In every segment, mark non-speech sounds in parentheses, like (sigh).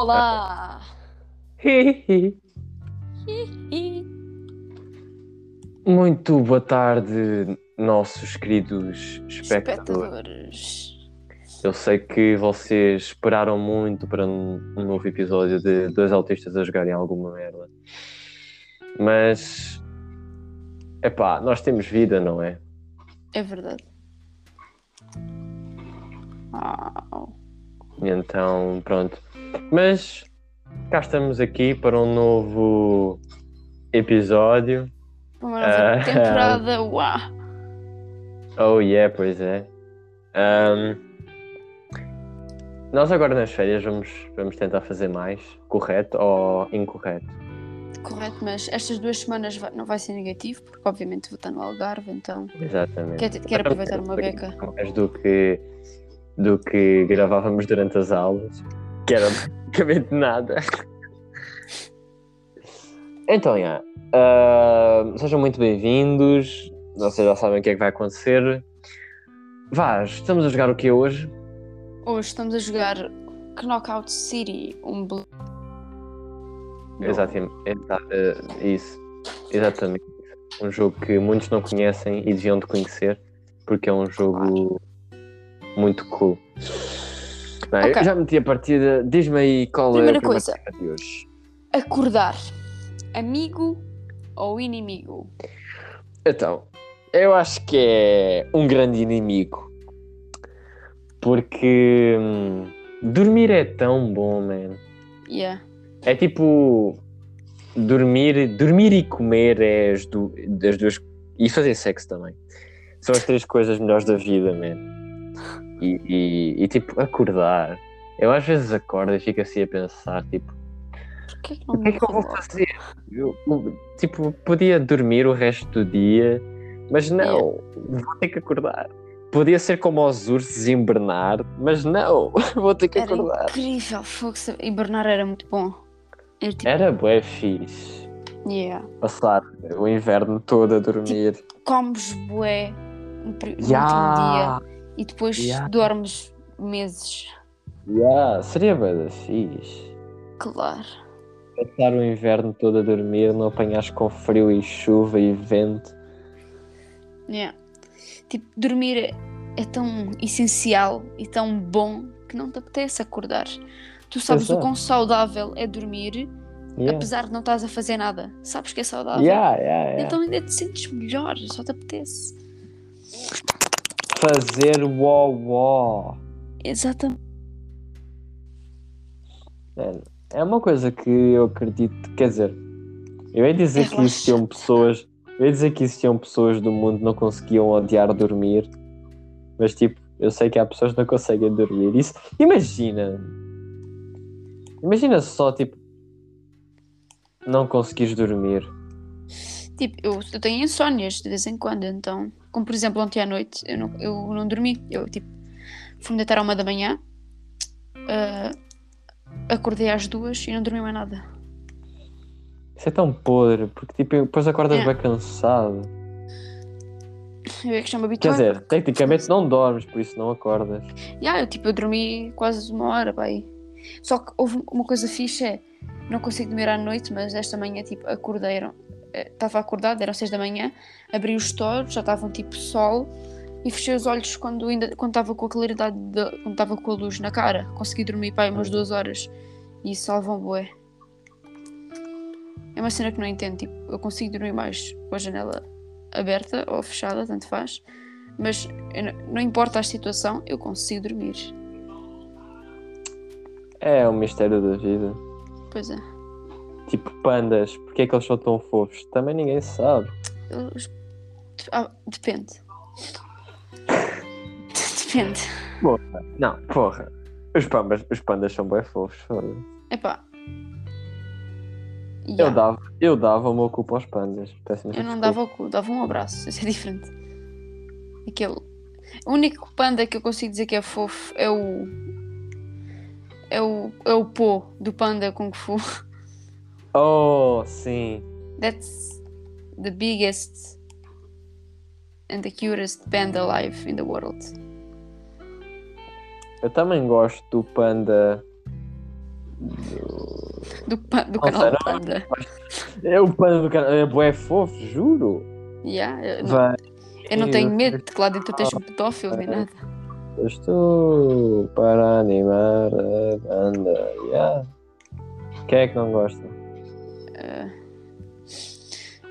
Olá! (laughs) Muito boa tarde, nossos queridos espectadores. Espectadores. Eu sei que vocês esperaram muito para um, novo episódio de dois autistas a jogarem alguma merda. Mas, epá, nós temos vida, não é? É verdade. Então, pronto. Mas cá estamos aqui para um novo episódio. Uma nova Ah. temporada. (laughs) Uau! Oh yeah, pois é. Ahm, nós agora nas férias vamos, vamos tentar fazer mais, correto ou incorreto? Correto, mas estas duas semanas não vai ser negativo, porque obviamente vou estar no Algarve, então Exatamente. quero, quero aproveitar uma beca. Mais do que, do que gravávamos durante as aulas, que era basicamente nada. Então, já. ah, sejam muito bem-vindos. Vocês já sabem o que é que vai acontecer. Vaz, estamos a jogar o que hoje? Hoje estamos a jogar Knockout City, um Exatamente. exa- eh, isso. Exatamente. Um jogo que muitos não conhecem e deviam de conhecer, porque é um jogo muito cool. Bem, Ok. eu já meti a partida. Diz-me aí qual é Primeira a primeira coisa. de hoje. Acordar. Amigo ou inimigo? Então, eu acho que é um grande inimigo. Porque hum, dormir é tão bom, man. Yeah. É tipo dormir, dormir e comer é as, du- das duas e fazer sexo também. São as três coisas melhores da vida, man. E, e- e, tipo acordar. Eu às vezes acordo e fico assim a pensar, tipo, que o que é que eu vou fazer? Eu, tipo, podia dormir o resto do dia, mas não, vou ter que acordar. Podia ser como aos ursos hibernar, mas não, (laughs) vou ter que Era acordar. incrível, se- hibernar era muito bom. Eu, tipo, Era bué fixe. yeah. Passar o inverno todo a dormir. Comes bué no, Ya, último dia e depois Ya. dormes meses. ya, Seria bué da fixe. Claro. Passar o inverno todo a dormir, não apanhas com frio e chuva e vento. Yeah. Tipo, dormir é, tão essencial e tão bom que não te apetece acordar. Tu sabes Pois o é. quão saudável é dormir, Yeah. apesar de não estás a fazer nada. Sabes que é saudável. Yeah, yeah, yeah. Então ainda te sentes melhor, só te apetece. Fazer uó Exatamente. Mano, É uma coisa que eu acredito, quer dizer, eu ia dizer É que existiam pessoas, eu ia dizer que existiam pessoas do mundo que não conseguiam odiar dormir, mas tipo, eu sei que há pessoas que não conseguem dormir. Isso, imagina, imagina só tipo, não conseguires dormir. Tipo, eu, eu tenho insónias de vez em quando, então, como por exemplo ontem à noite, eu não, eu não dormi. Eu tipo, fui-me deitar à uma da manhã, ah, acordei às duas e não dormi mais nada. Isso é tão podre, porque tipo, depois acordas É. bem cansado. Eu é que já me Quer dizer, tecnicamente não dormes, por isso não acordas. Yeah, eu, tipo, eu dormi quase uma hora, pai. Só que houve uma coisa fixe, é, não consigo dormir à noite, mas esta manhã, tipo, acordei, estava acordado, eram seis da manhã, abri os touros, já estavam tipo sol, e fechei os olhos quando ainda quando estava com a claridade, de, quando estava com a luz na cara. Consegui dormir, pai, umas duas horas, e isso salva um bué. É uma cena que não entendo, tipo, eu consigo dormir mais com a janela aberta ou fechada, tanto faz, mas não- não importa a situação, eu consigo dormir. É o mistério da vida. Pois é. Tipo pandas, porque é que eles são tão fofos? Também ninguém sabe. Ah, depende. depende. Não, porra. Os, pambas, os pandas são bem fofos. foda-se. Epá. Eu, Yeah. dava, eu dava o meu cu para os pandas. Eu não desculpa. dava o cu, dava um abraço. Isso é diferente. Aquele. O único panda que eu consigo dizer que é fofo é o. É o, é o Po do Panda Kung Fu. Oh, sim. That's the biggest and the cutest panda alive in the world. Eu também gosto do panda Do, pa- do canal. Panda. É o panda do canal. É bué fofo, juro. Yeah, eu, não, Vai. eu não tenho medo de que lá dentro esteja um pedófilo nem nada. Estou para animar a banda. Yeah. Quem é que não gosta?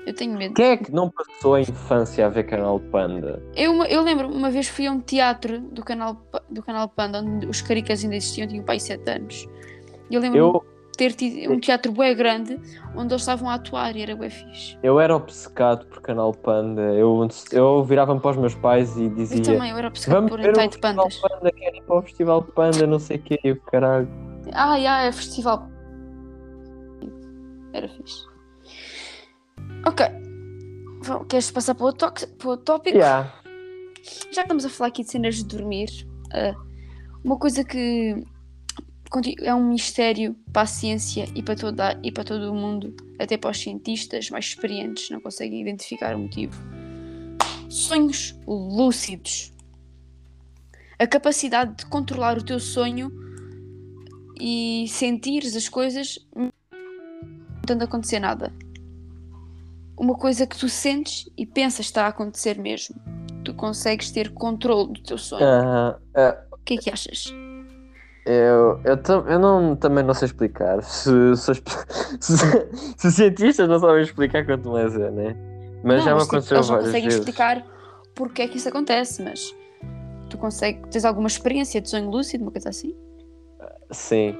Eu tenho medo. Quem é que não passou a infância a ver canal Panda? Eu, eu lembro, uma vez fui a um teatro do canal, do canal Panda, onde os caricas ainda existiam, tinha pai 7 anos. E eu lembro Eu, de ter tido um teatro bué grande, onde eles estavam a atuar e era bué fixe. eu era obcecado por canal Panda. Eu, eu virava-me para os meus pais e Eu dizia: também, eu era obcecado Vamos por hentai de Festival pandas. Panda, quero ir para o Festival Panda, não sei o quê. E o caralho. Ah, já, é festival. Era fixe. Ok. Queres passar para o, para o tópico? Yeah. Já que estamos a falar aqui de cenas de dormir, ah, uma coisa que é um mistério para a ciência e para, toda, e para todo o mundo, até para os cientistas mais experientes, não conseguem identificar o motivo. Sonhos lúcidos. A capacidade de controlar o teu sonho e sentires as coisas não tendo acontecer nada. Uma coisa que tu sentes e pensas está a acontecer mesmo. Tu consegues ter controle do teu sonho. Ah, ah, O que é que achas? eu, eu, tam- eu não, também não sei explicar. (laughs) Se, se, (laughs) se, se cientistas não sabem explicar quanto mais é, né? Mas não, já me tipo, aconteceu eles não várias conseguem vezes. explicar porque é que isso acontece, mas tu consegues, tens alguma experiência de sonho lúcido, uma coisa assim? Sim.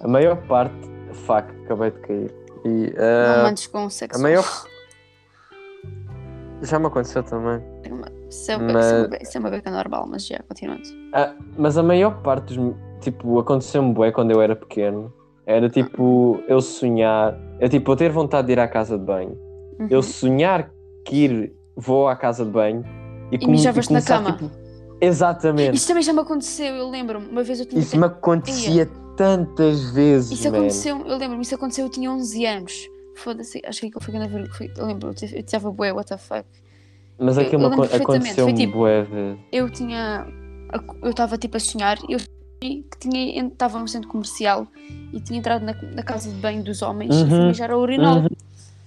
A maior parte. Fuck, acabei de cair. E, não ah, mandes com sexo. a maior. (laughs) Já me aconteceu também. Isso é, uma- Mas- isso é uma, isso é uma beca normal, mas já, continuando. Ah, mas a maior parte dos. Tipo, aconteceu-me bué quando eu era pequeno. Era tipo, eu sonhar. Eu tipo, eu ter vontade de ir à casa de banho. Uhum. Eu sonhar que ir, vou à casa de banho e, come- mijavas na cama. tipo, exatamente. Isso também já me aconteceu, eu lembro-me. Uma vez eu tinha. Isso me acontecia tantas vezes, Isso man. aconteceu, eu lembro-me, isso aconteceu, eu tinha 11 anos. Foda-se, acho que aquilo foi quando eu, foi, eu lembro, eu estava bué, what the fuck. Mas aquilo eu me lembro acon- perfeitamente, foi tipo- bué vezes. Eu tinha, eu estava tipo a sonhar, e eu que tinha, estava num centro comercial e tinha entrado na, na casa de banho dos homens e fui Uhum. mijar ao urinol. Uhum.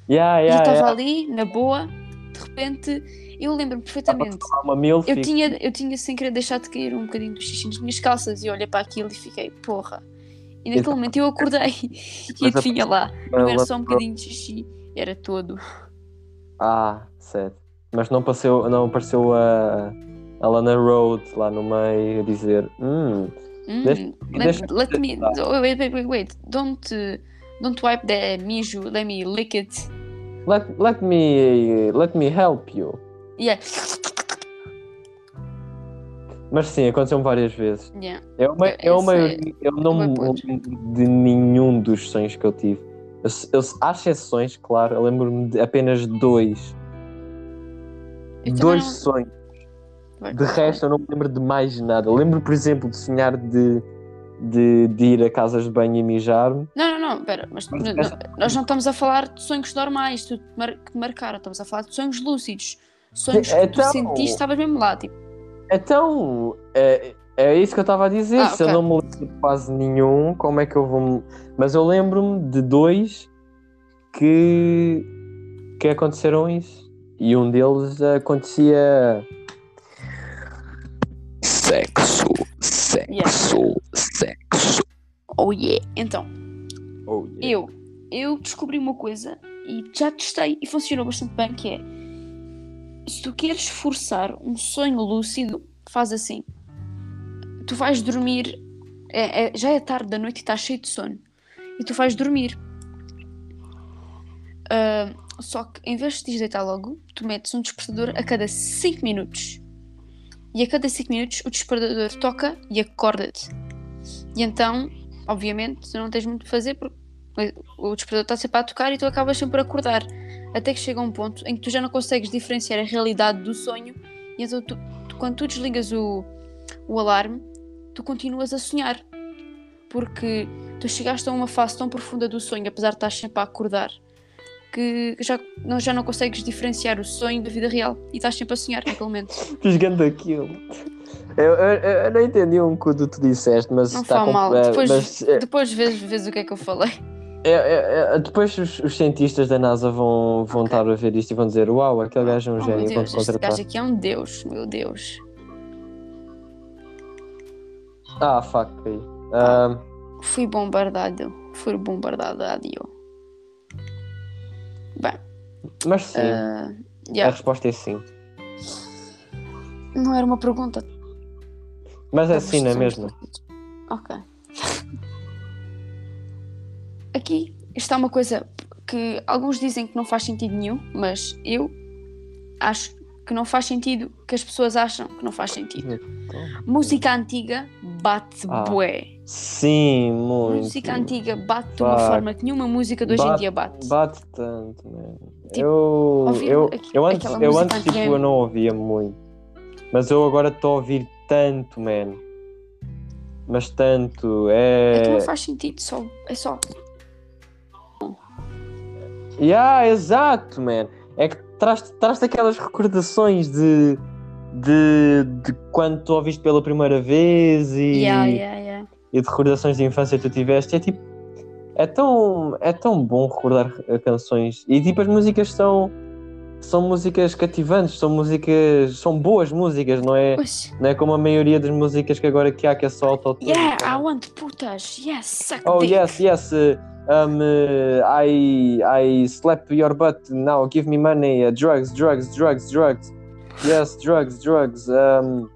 Yeah, E yeah, estava yeah. ali, na boa, de repente, eu lembro-me perfeitamente. Eu e- tinha, eu tinha sem querer deixado de cair um bocadinho do xixi nas minhas calças e olhei para aquilo e fiquei, porra. E naquele Exato. momento eu acordei (laughs) e Mas a- adivinha lá, não era só um bocadinho de xixi, era todo. Ah, certo. Mas não, passeu, não apareceu a, a Lana Road lá no meio a dizer hum, Hum, Deixa- let, deixa- me, oh, wait, wait, wait, wait, don't, don't wipe the mijo, let me lick it. let, let me let me help you. Yeah, Mas sim, aconteceu várias vezes. yeah. Eu, me- É, esse maioria- eu não é me lembro de nenhum dos sonhos que eu tive. Eu, eu, há exceções, claro, eu lembro-me de apenas dois. Eu dois não- sonhos. Vai, De resto, eu não me lembro de mais nada. Eu lembro, por exemplo, de sonhar de, de, de ir a casas de banho e mijar-me. Não, não, não, pera, mas Mas n- essa- n- nós não estamos a falar de sonhos normais tu, que te marcaram, estamos a falar de sonhos lúcidos. Sonhos que tu Então- sentiste, estavas mesmo lá, tipo, Então, é, é isso que eu estava a dizer. Ah, Se eu não me lembro de quase nenhum, como é que eu vou. Mas eu lembro-me de dois que, que aconteceram isso. E um deles acontecia. Sexo, sexo, sexo. oh yeah. Então, Oh, yeah. eu, eu descobri uma coisa e já testei e funcionou bastante bem, que é se tu queres forçar um sonho lúcido, faz assim. Tu vais dormir, é- é- já é tarde da noite e estás cheio de sono. E tu vais dormir. Ah, só que em vez de te deitar logo, tu metes um despertador a cada 5 minutos. E a cada 5 minutos o despertador toca e acorda-te. E então, obviamente, tu não tens muito a fazer porque o despertador está sempre a tocar e tu acabas sempre a acordar. Até que chega um ponto em que tu já não consegues diferenciar a realidade do sonho e então tu- tu- quando tu desligas o, o alarme, tu continuas a sonhar. Porque tu chegaste a uma fase tão profunda do sonho, apesar de estar sempre a acordar, que já não, já não consegues diferenciar o sonho da vida real e estás sempre a sonhar naquele momento. (laughs) Grande aquilo. Eu, eu, eu não entendi um cu do que tu disseste, mas Não está com- mal. Depois, mas, eh, depois vês, vês o que é que eu falei. É, é, é, depois os, os cientistas da NASA vão, vão Ok. estar a ver isto e vão dizer: Uau, aquele gajo é um Oh, gênio, meu Deus, te este contratar. gajo aqui é um deus, meu Deus. Ah, fuck. aí. Ah, Fui bombardado. Fui bombardado. Adio. Bem, mas sim, a yeah, resposta é sim. não era uma pergunta. Mas é sim, não é mesmo? Ok. Aqui está uma coisa que alguns dizem que não faz sentido nenhum, mas eu acho que não faz sentido que as pessoas acham que não faz sentido. Música antiga bate Ah, bué. Sim, muito. Música antiga bate de uma forma que nenhuma música de hoje em Bate- dia bate. Bate tanto, mano. Tipo, eu, eu, aqui- eu antes, eu antes tipo, eu não ouvia muito. Mas eu agora estou a ouvir tanto, man. Mas tanto. É que É. não faz sentido, só, é só. Yeah, exato, man. É que traz, traz aquelas recordações de, de, de quando tu ouviste pela primeira vez e, Yeah, yeah, yeah. e de recordações de infância que tu tiveste. É tipo. É tão, é tão bom recordar canções. E tipo, as músicas são. São músicas cativantes, são músicas. São boas músicas, não é? Não é como a maioria das músicas que agora que há, que é só autotune. Yeah, I want putas. Yes, suck Oh dick. yes, yes. uh, um, uh, I I slap your butt now. Give me money. Uh, drugs, drugs, drugs, drugs. Yes, drugs, drugs. Um,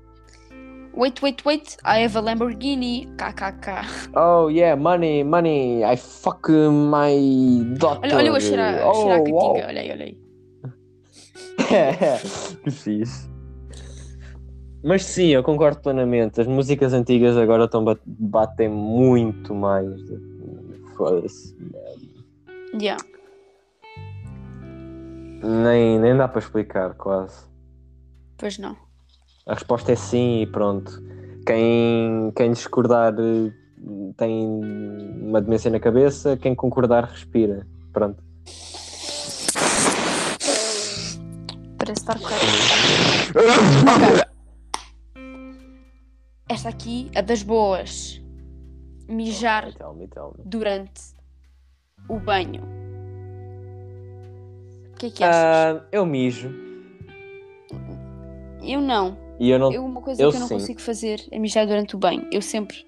Wait, wait, wait. I have a Lamborghini. KKK. oh yeah, money, money. I fuck my daughter. Olha, olha eu a cheirar, oh, cheirar a wow. Olha aí, olha aí. Que fixe. Mas sim, eu concordo plenamente. As músicas antigas agora estão bat- batem muito mais. Foda-se. Yeah. Nem, nem dá para explicar, quase. Pois não. A resposta é sim e pronto. Quem, quem discordar eh, tem uma demência na cabeça, quem concordar respira. Pronto. Correto. (laughs) Esta aqui é das boas. Mijar Tell me, tell me. durante o banho. O que é que achas? Ah, eu mijo. eu não. E eu não. Eu, uma coisa eu que eu não sim. consigo fazer é mijar durante o banho. Eu sempre,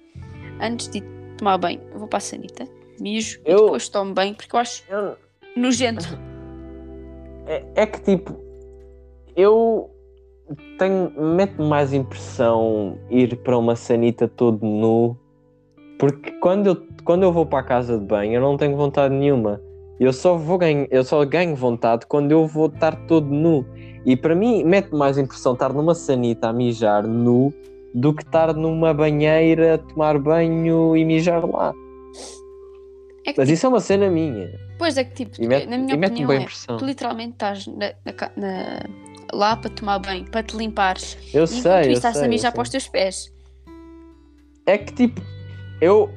antes de tomar banho, vou para a sanita, mijo e Eu- depois tomo banho porque eu acho eu- nojento. (laughs) é, é que tipo. Eu tenho. Mete-me mais impressão ir para uma sanita todo nu. Porque quando eu, quando eu vou para a casa de banho, eu não tenho vontade nenhuma. Eu só vou ganho, eu só ganho vontade quando eu vou estar todo nu. E para mim, mete mais impressão estar numa sanita a mijar nu do que estar numa banheira a tomar banho e mijar lá. É Mas tipo, isso é uma cena minha. depois é que tipo, mete- na minha opinião é, tu literalmente estás na- na na- lá para tomar banho, para te limpares. Eu E sei, isso estás a mijar para os teus pés. É que tipo, eu,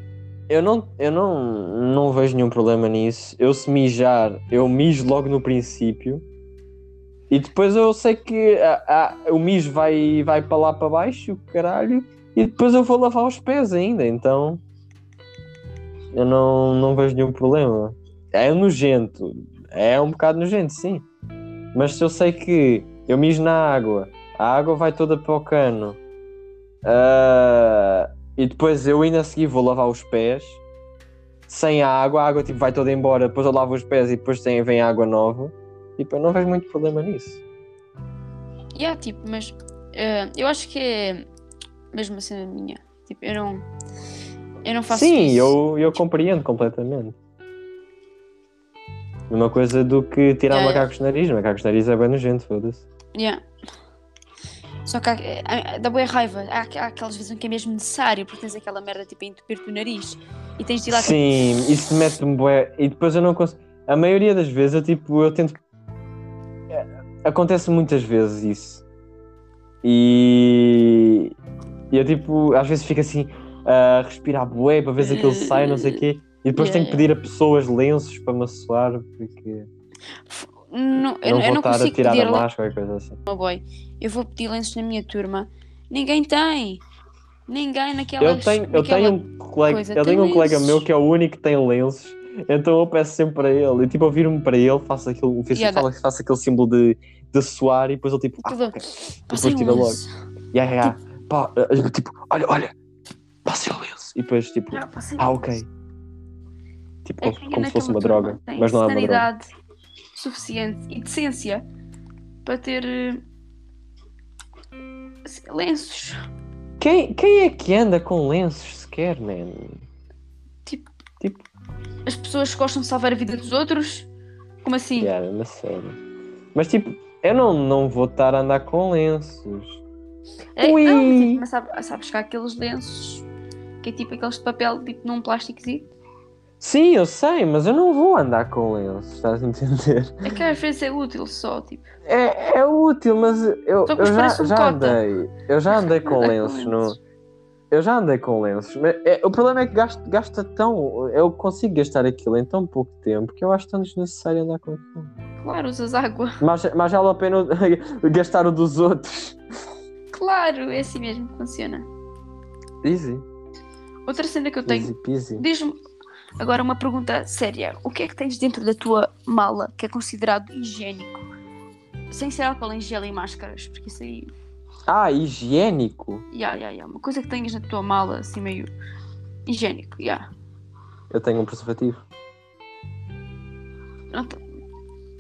eu, não, eu não, não vejo nenhum problema nisso. Eu se mijar, eu mijo logo no princípio. E depois eu sei que ah, ah, o mijo vai, vai para lá para baixo, caralho. E depois eu vou lavar os pés ainda, então. Eu não, não vejo nenhum problema. É nojento. É um bocado nojento, sim. Mas se eu sei que eu mijo na água, a água vai toda para o cano. ah, e depois eu ainda a seguir vou lavar os pés sem a água, a água tipo, vai toda embora, depois eu lavo os pés e depois tem, vem água nova. Tipo, eu não vejo muito problema nisso. Yeah, tipo, mas eh, eu acho que é mesmo assim a minha. Tipo, eu não. Eu não faço Sim, isso. eu, eu compreendo completamente. Uma coisa do que tirar É. macacos de nariz. Macacos nariz é bem nojento, foda-se. Yeah. Só que há- há- dá boa raiva. Há, há aquelas vezes em que é mesmo necessário, porque tens aquela merda tipo a entupir-te o nariz e tens de ir lá. tipo, Sim, isso mete-me bué. E depois eu não consigo. A maioria das vezes eu tipo, eu tento. É, Acontece muitas vezes isso. E. E eu tipo, às vezes fico assim a respirar bué para ver se aquilo sai, não sei o quê. E depois Yeah, tenho que pedir a pessoas lenços para me assoar, porque Não, eu, não eu vou não estar a consigo tirar pedir a máscara, coisa assim. ao boy. Eu vou pedir lenços na minha turma Ninguém tem. Ninguém naquela. Eu tenho, eu tenho um colega, coisa, eu tenho um colega lenços. meu que é o único que tem lenços, então eu peço sempre para ele. E tipo, eu viro-me para ele, faço aquele, faço, Yeah, faço, faço aquele símbolo de, de suar e depois ele tipo, ah, Tudo- ok. Passei depois tira logo. lenço. Yeah, yeah, pá, eh, tipo, olha, olha, passei o lenço. E depois tipo, passei ah, ok. Tipo, É como, como se fosse naquela uma droga, mas não é uma droga. sanidade suficiente e decência para ter eh, lenços. Quem, quem é que anda com lenços sequer, man? As pessoas gostam de salvar a vida dos outros. Como assim? Yeah, na sério. Mas tipo, eu não, não vou estar a andar com lenços. É, Ui. não, mas, tipo, mas sabe- sabes que há aqueles lenços que é tipo aqueles de papel tipo num plásticozinho. Sim, eu sei, mas eu não vou andar com lenços, estás a entender? É que às vezes é útil só, tipo. É, é útil, mas eu, que eu já, um já andei. Eu já andei com lenços, no, eu já andei com lenços. Mas é, o problema é que gasto, gasta tão. Eu consigo gastar aquilo em tão pouco tempo que eu acho tão desnecessário andar com aquilo. Claro, usas água. (laughs) Mas, mas vale a pena (laughs) gastar o dos outros. Claro, é assim mesmo que funciona. Easy. Outra cena que eu tenho. Easy peasy. Diz-me agora uma pergunta séria. O que é que tens dentro da tua mala que é considerado higiênico? Sem ser álcool em gel e máscaras, porque isso aí. Ah, higiênico? Ya, ya, ya. Uma coisa que tenhas na tua mala, assim meio. higiênico, ya. Eu tenho um preservativo. Não tô-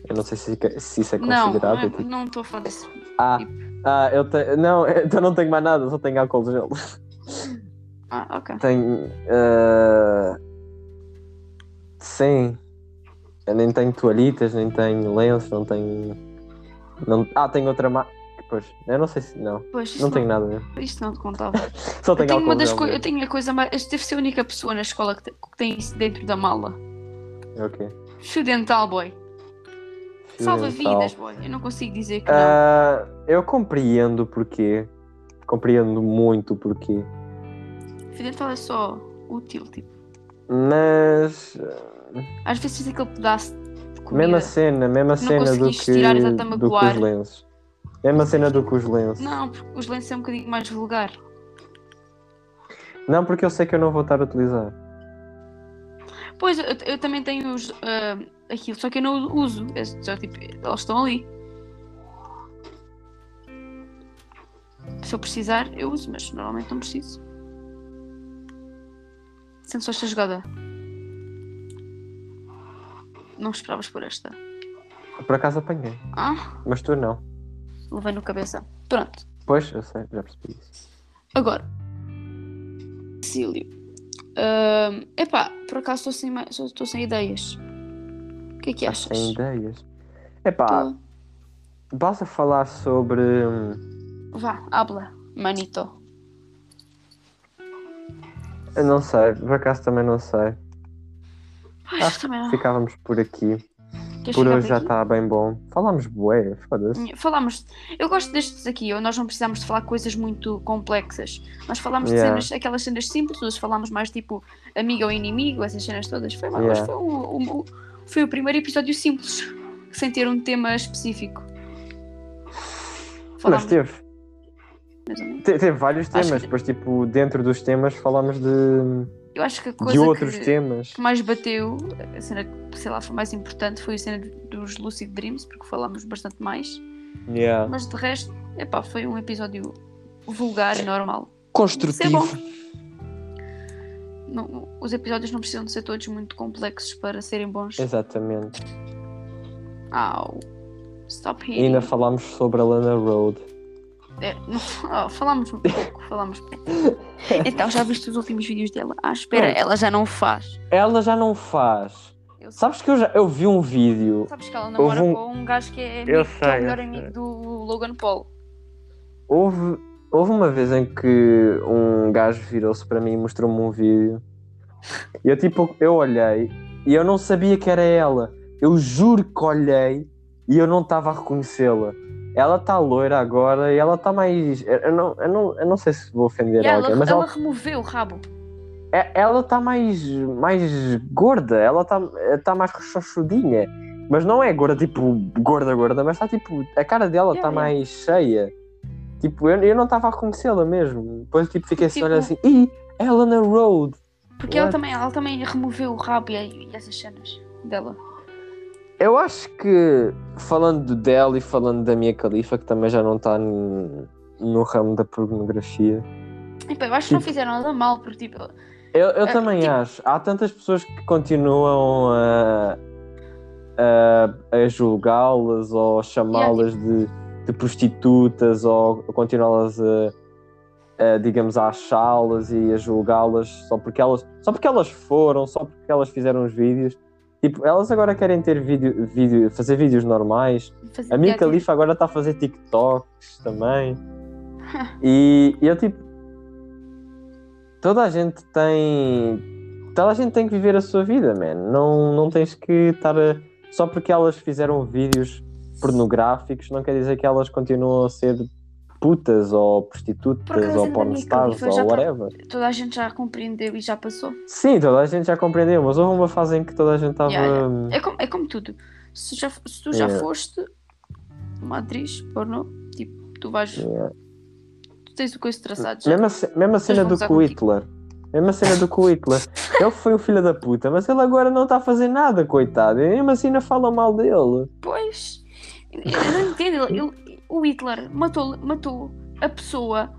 Eu não sei se, se isso é considerado. não- tipo- não estou a falar disso. Ah, tipo- ah, eu tenho. Não, (laughs) então não tenho mais nada, só tenho álcool gel. Ah, ok. Tenho. ah, Sim. Eu nem tenho toalhitas, nem tenho lenços, não tenho. Não... Ah, tenho outra marca. Pois, eu não sei se. Não, Pois, isso não tenho nada mesmo. Isto não te contava. (laughs) Só Eu tenho tenho, álcool uma das coi- eu tenho a coisa mais. Eu devo ser a única pessoa na escola que, te- que tem isso dentro da mala. Ok. Fio dental, boy. Fio Salva dental. vidas, boy. Eu não consigo dizer que não. Ah, eu compreendo porquê. Compreendo muito porquê. Fio dental é só útil, tipo. Mas. Às vezes tens aquele pedaço de comida. Mesma cena, mesma cena do que, tirar do que os lenços. Mesma cena do que os lenços. Não, porque os lenços é um bocadinho mais vulgar. Não, porque eu sei que eu não vou estar a utilizar. Pois, eu, eu também tenho os, ah, aquilo, só que eu não uso. É só, tipo, eles estão ali. Se eu precisar, eu uso, mas normalmente não preciso. Sendo só esta jogada. Não esperavas por esta. Por acaso apanhei. Ah, Mas tu não. levei no cabeça. Pronto. Pois, eu sei, já percebi isso. Agora. Cílio. Ahm, epá, por acaso estou sem, ma- só estou sem ideias. O que é que achas? sem ideias. Epá, Tô- vas a falar sobre. hum, Vá, habla, manito. Eu não sei, por acaso também não sei. Ai, Acho também não. Ficávamos por aqui. Queres Por hoje já está bem bom. Falámos bué, foda-se. Falámos. Eu gosto destes aqui, nós não precisamos de falar coisas muito complexas. Nós falámos de Yeah. cenas, aquelas cenas simples, nós falámos mais tipo amigo ou inimigo, essas cenas todas. Foi, Yeah. foi, um- um- um- foi o primeiro episódio simples, sem ter um tema específico. Mas Falámos teve. mais ou menos. Te- Teve vários temas, que- depois, tipo, dentro dos temas falámos de, Eu acho que a de coisa outros que, temas. que mais bateu, a cena que sei lá foi mais importante foi a cena dos Lucid Dreams, porque falámos bastante mais. Yeah. Mas de resto, epá, foi um episódio vulgar e normal. Construtivo. Isso Não- os episódios não precisam de ser todos muito complexos para serem bons. Exatamente. Au. Stop E hitting. ainda falámos sobre a Lana Road. É, não- (laughs) oh, falámos um pouco, falámos pouco. (laughs) Então, já viste os últimos vídeos dela? Ah, espera, Não. ela já não faz. Ela já não faz. Eu sei. Sabes que eu já eu vi um vídeo. Sabes que ela namora Houve um- com um gajo que é, amigo, Eu que é sei, o melhor amigo sei. do Logan Paul. Houve, houve uma vez em que um gajo virou-se para mim e mostrou-me um vídeo. E eu tipo, eu olhei e eu não sabia que era ela. Eu juro que olhei e eu não estava a reconhecê-la. Ela está loira agora e ela está mais. Eu não, eu, não, eu não sei se vou ofender ela, alguém, mas ela ela removeu o rabo. É- ela está mais, mais gorda, ela está tá mais rechonchudinha. Mas não é gorda, tipo, gorda, gorda, mas está tipo. A cara dela está Yeah, yeah. mais cheia. Tipo, eu, eu não estava a reconhecê-la mesmo. Depois tipo, fiquei Tipo- olha assim, ih, Helena Road. Porque ela também, ela também removeu o rabo e, e essas cenas dela. Eu acho que, falando dela e falando da minha califa, que também já não está no, no ramo da pornografia, Epá, eu acho que não Tipo- fizeram nada mal, porque tipo, eu, eu Ah, também tipo- acho. Há tantas pessoas que continuam a, a, a julgá-las ou a chamá-las de, de prostitutas ou continuá-las a, a, digamos, a achá-las e a julgá-las só porque elas só porque elas foram, só porque elas fizeram os vídeos. Tipo, elas agora querem ter vídeo, vídeo fazer vídeos normais. fazer A minha califa agora está a fazer TikToks também. (laughs) e eu tipo. Toda a gente tem. Toda a gente tem que viver a sua vida, man. Não, não tens que estar a. Só porque elas fizeram vídeos pornográficos, não quer dizer que elas continuam a ser putas ou prostitutas ou pornstars ou tá- whatever. toda a gente já compreendeu e já passou. Sim, toda a gente já compreendeu, mas houve uma fase em que toda a gente estava. Yeah, É como, é como tudo. Se, já, se tu já Yeah. foste uma atriz pornô, tipo, tu vais. Tu tens o coisa traçado já. Mesma, mesma cena do com o contigo. Hitler. Mesma cena do com o Hitler. Ele foi um filho da puta, mas ele agora não está a fazer nada, coitado. E mesmo assim ainda fala mal dele. Pois. Eu não entendo. Ele- o Hitler matou, matou a pessoa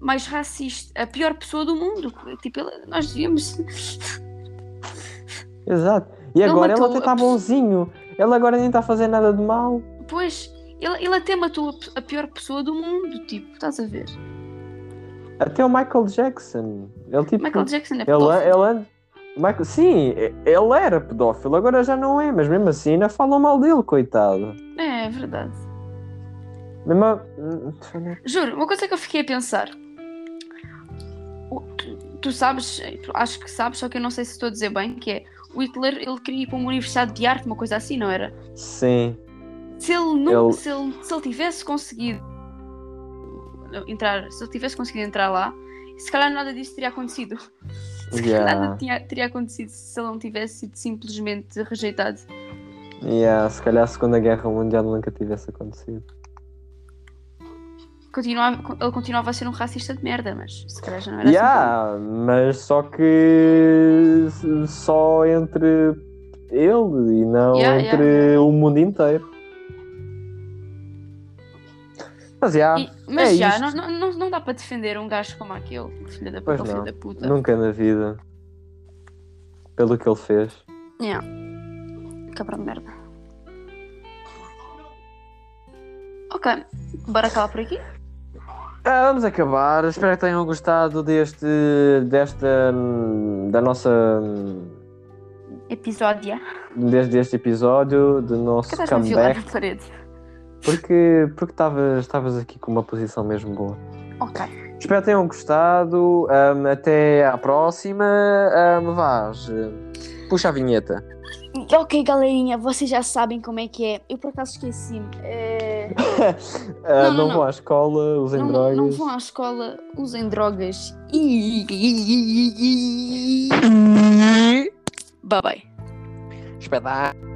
mais racista, a pior pessoa do mundo. Tipo, ele- nós devíamos. Exato. E Ele agora ele matou até está bonzinho. Ele agora nem está a fazer nada de mal. Pois, ele, ele até matou a, a pior pessoa do mundo. Tipo, estás a ver? Até o Michael Jackson. Ele tipo. Michael Jackson é ele, pedófilo. ele, an- Michael, sim, ele era pedófilo, agora já não é, mas mesmo assim ainda falam mal dele, coitado. É, é verdade. Mesmo Juro, uma coisa que eu fiquei a pensar. Tu, tu sabes, acho que sabes, só que eu não sei se estou a dizer bem, que é o Hitler ele queria ir para uma universidade de arte, uma coisa assim, não era? Sim. Se ele não, Ele- se, ele, se ele tivesse conseguido entrar, se ele tivesse conseguido entrar lá, se calhar nada disso teria acontecido. Se calhar Yeah. nada tinha, teria acontecido se ele não tivesse sido simplesmente rejeitado. Yeah, se calhar a Segunda Guerra Mundial nunca tivesse acontecido. Continuava, ele continuava a ser um racista de merda, mas se calhar já não era assim. Yeah, mas só que só entre ele e não Yeah, entre yeah, o mundo inteiro. Mas já, E- mas é já, não, não, não, dá para defender um gajo como aquele, filho da puta, filho da puta. nunca na vida. Pelo que ele fez. Yeah. Cabra de merda. Ok, bora acabar por aqui. Ah, vamos acabar. Espero que tenham gostado deste. desta. da nossa. Episódio. desde este episódio, do nosso Que comeback. na parede? Porque porque estavas aqui com uma posição mesmo boa. Ok. Espero que tenham gostado. Ahm, até à próxima. Um, vás. Puxa a vinheta. Ok, galerinha, vocês já sabem como é que é. Eu por acaso esqueci-me. É, (laughs) Ah, Não, não, não, vão à escola, usem Não, drogas. não vão à escola, usem drogas. E... Bye bye. Espetáculo.